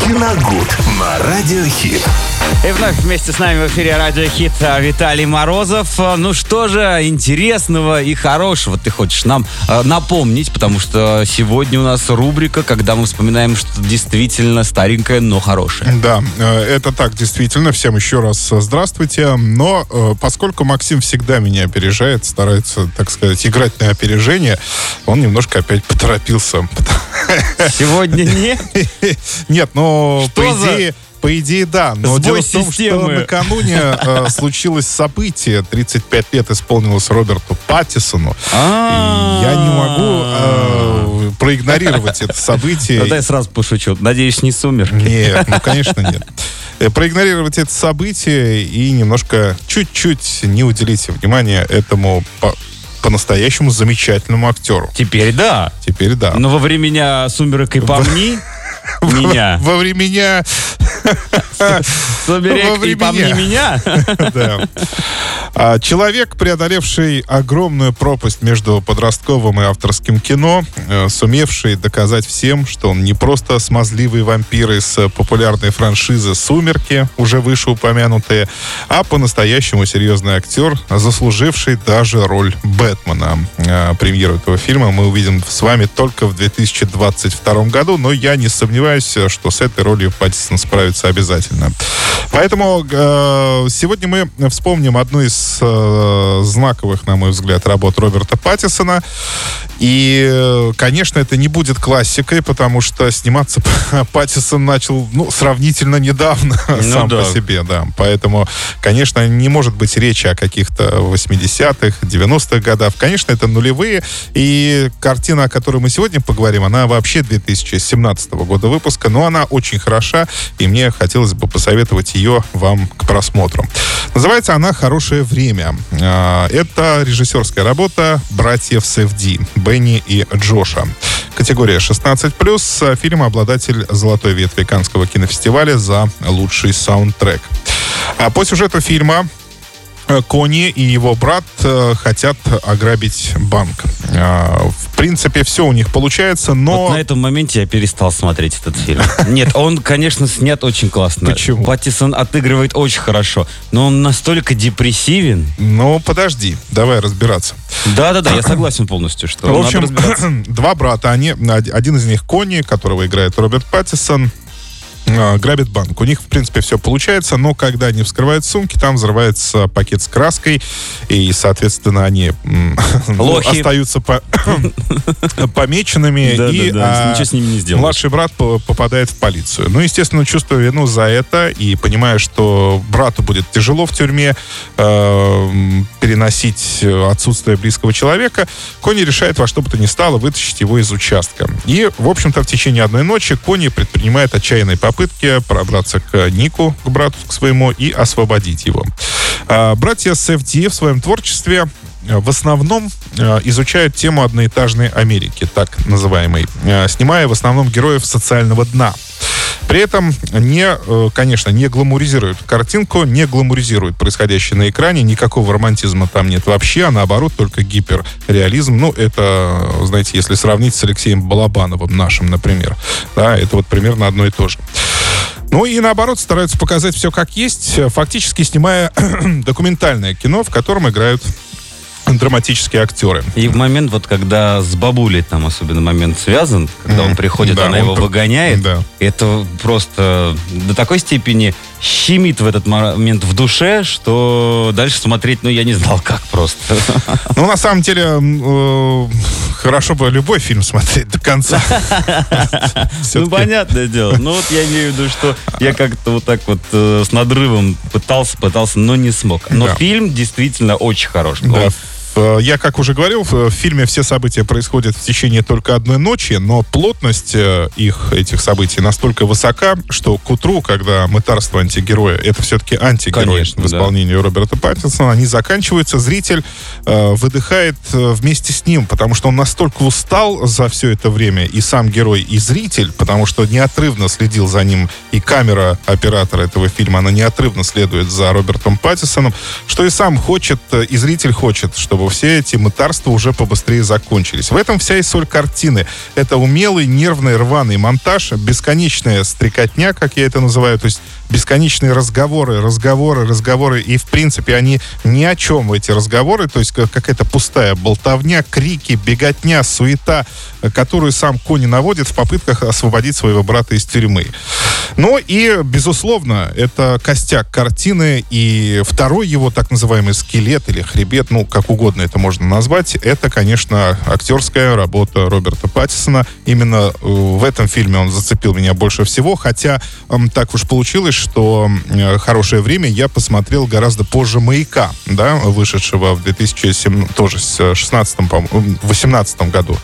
Киногуд на Радиохит. И вновь вместе с нами в эфире Радио Хит Виталий Морозов. Ну что же интересного и хорошего ты хочешь нам э, напомнить, потому что сегодня у нас рубрика, когда мы вспоминаем что действительно старенькое, но хорошее. Да, э, это так, действительно. Всем еще раз здравствуйте. Но э, поскольку Максим всегда меня опережает, старается, так сказать, играть на опережение, он немножко опять поторопился. Сегодня нет? Нет, но по идее... По идее, да. Но Сбой дело в том, системы. что накануне э, случилось событие. 35 лет исполнилось Роберту Паттисону. А. И я не могу э, проигнорировать это событие. Да, дай сразу пошучу. Надеюсь, не сумер. Нет, ну, конечно, нет. Э, Проигнорировать это событие и немножко, чуть-чуть не уделить внимания этому по-настоящему замечательному актеру. Теперь да. Теперь да. Но во времена сумерек и помни меня. Во времена... Сумерек Во и помни меня. А, Человек, преодолевший огромную пропасть между подростковым и авторским кино, э, сумевший доказать всем, что он не просто смазливый вампир из э, популярной франшизы «Сумерки», уже вышеупомянутые, а по-настоящему серьезный актер, заслуживший даже роль Бэтмена. Э, Премьеру этого фильма мы увидим с вами только в 2022 году, но я не сомневаюсь, что с этой ролью Паттисон справится обязательно. Поэтому э, сегодня мы вспомним одну из э, знаковых, на мой взгляд, работ Роберта Паттисона. И, э, конечно, это не будет классикой, потому что сниматься Паттисон начал, ну, сравнительно недавно сам да. по себе, да. Поэтому, конечно, не может быть речи о каких-то 80-х, 90-х годах. Конечно, это нулевые. И картина, о которой мы сегодня поговорим, она вообще 2017 года выпуска, но она очень хороша, и мне хотелось бы посоветовать ее вам к просмотру. Называется она «Хорошее время». А, Это режиссерская работа братьев Севди, Бенни и Джоша. Категория 16+, фильм обладатель золотой ветви Каннского кинофестиваля за лучший саундтрек. А по сюжету фильма э, Кони и его брат э, хотят ограбить банк. А, В принципе, все у них получается, но... Вот на этом моменте я перестал смотреть этот фильм. Нет, он, конечно, снят очень классно. Почему? Паттисон отыгрывает очень хорошо, но он настолько депрессивен. Ну, подожди, давай разбираться. Да-да-да, я согласен полностью, что В общем, два брата, они, один из них Кони, которого играет Роберт Паттисон, грабит банк. У них, в принципе, все получается, но когда они вскрывают сумки, там взрывается пакет с краской, и, соответственно, они ну, Лохи. остаются по- помеченными, и Да-да-да, а, ничего с ними не сделаешь. младший брат по- попадает в полицию. Ну, естественно, чувствуя вину за это и понимая, что брату будет тяжело в тюрьме э, переносить отсутствие близкого человека, Кони решает во что бы то ни стало вытащить его из участка. И, в общем-то, в течение одной ночи Кони предпринимает отчаянные попытки пробраться к Нику, к брату к своему, и освободить его. А, Братья Сефти в своем творчестве э, в основном э, изучают тему одноэтажной Америки, так называемой, э, снимая в основном героев социального дна. При этом не, конечно, не гламуризируют картинку, не гламуризируют происходящее на экране, никакого романтизма там нет вообще, а наоборот только гиперреализм. Ну, это, знаете, если сравнить с Алексеем Балабановым нашим, например, да, это вот примерно одно и то же. Ну и наоборот стараются показать все как есть, фактически снимая документальное кино, в котором играют драматические актеры. И в момент, вот когда с бабулей там особенно момент связан, когда он приходит, Да, она он его выгоняет, Да. это просто до такой степени щемит в этот момент в душе, что дальше смотреть, ну, я не знал, как просто. Ну, на самом деле, э, хорошо бы любой фильм смотреть до конца. Ну, понятное дело. Ну, вот я имею в виду, что я как-то вот так вот э, с надрывом пытался, пытался, но не смог. Но Да. фильм действительно очень хорош. Да. Он Э, Я, как уже говорил, в фильме все события происходят в течение только одной ночи, но плотность э, их, этих событий настолько высока, что к утру, когда мытарство антигероя, это все-таки антигерой Конечно, в исполнении Роберта Паттинсона, они заканчиваются, зритель э, выдыхает э, вместе с ним, потому что он настолько устал за все это время, и сам герой, и зритель, потому что неотрывно следил за ним, и камера оператора этого фильма, она неотрывно следует за Робертом Паттисоном, что и сам хочет, э, и зритель хочет, чтобы чтобы все эти мытарства уже побыстрее закончились. В этом вся и соль картины. Это умелый, нервный, рваный монтаж, бесконечная стрекотня, как я это называю, то есть бесконечные разговоры, разговоры, разговоры, и, в принципе, они ни о чем, эти разговоры, то есть какая-то пустая болтовня, крики, беготня, суета, которую сам Кони наводит в попытках освободить своего брата из тюрьмы. Ну и, безусловно, это костяк картины, и второй его так называемый скелет или хребет, ну, как угодно это можно назвать, это, конечно, актерская работа Роберта Паттисона. Именно э, в этом фильме он зацепил меня больше всего, хотя так уж получилось, что э, «Хорошее время» я посмотрел гораздо позже «Маяка», да, вышедшего в 2007, тоже с 16 по 18 году.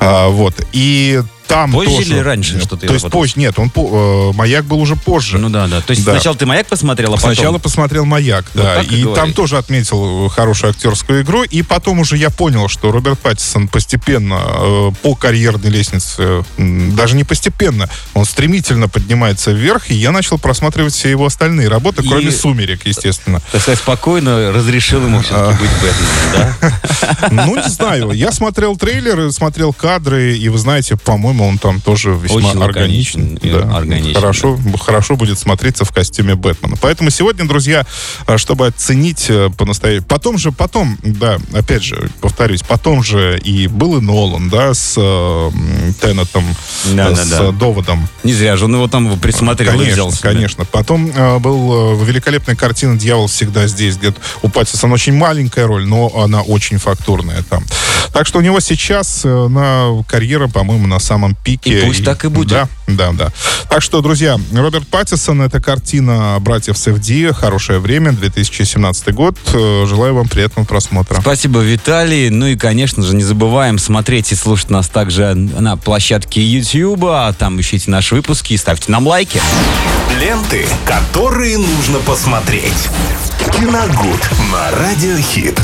А, вот. И там позже тоже. или раньше что-то? То есть позже, нет, он э, маяк был уже позже. Ну да, да. То есть да. сначала ты маяк посмотрел, а потом... Сначала посмотрел маяк, Вот да. и и там тоже отметил хорошую актерскую игру. И потом уже я понял, что Роберт Паттисон постепенно э, по карьерной лестнице, м, даже не постепенно, он стремительно поднимается вверх, и я начал просматривать все его остальные работы, И- кроме «Сумерек», естественно. Так сказать, спокойно разрешил ему А. все-таки быть Бэтменом, да? Ну, не знаю. Я смотрел трейлеры, смотрел кадры, и вы знаете, по-моему, он там тоже весьма Очень органичен. и органичен, Хорошо, хорошо будет смотреться в костюме Бэтмена. Поэтому сегодня, друзья, э, чтобы оценить э, по-настоящему... Потом же, потом, да, опять же, повторюсь, потом же и был и Нолан, да, с э, Теннетом, Да, э, да, с да. э, доводом. Не зря же он его там присмотрел и Конечно, взял себе. конечно. Потом э, был э, великолепная картина «Дьявол всегда здесь», где у Паттисона очень маленькая роль, но она очень фактурная там. Так что у него сейчас э, на карьера, по-моему, на самом пике. И пусть так и будет. Да, да, да. Так что, друзья, Роберт Паттисон, это картина братьев Севди, «Хорошее время», 2017 год. Э, Желаю вам приятного просмотра. Спасибо, Виталий. Ну и, конечно же, не забываем смотреть и слушать нас также на площадке YouTube. А там ищите наши выпуски и ставьте нам лайки. Ленты, которые нужно посмотреть. Киногуд на Радиохит.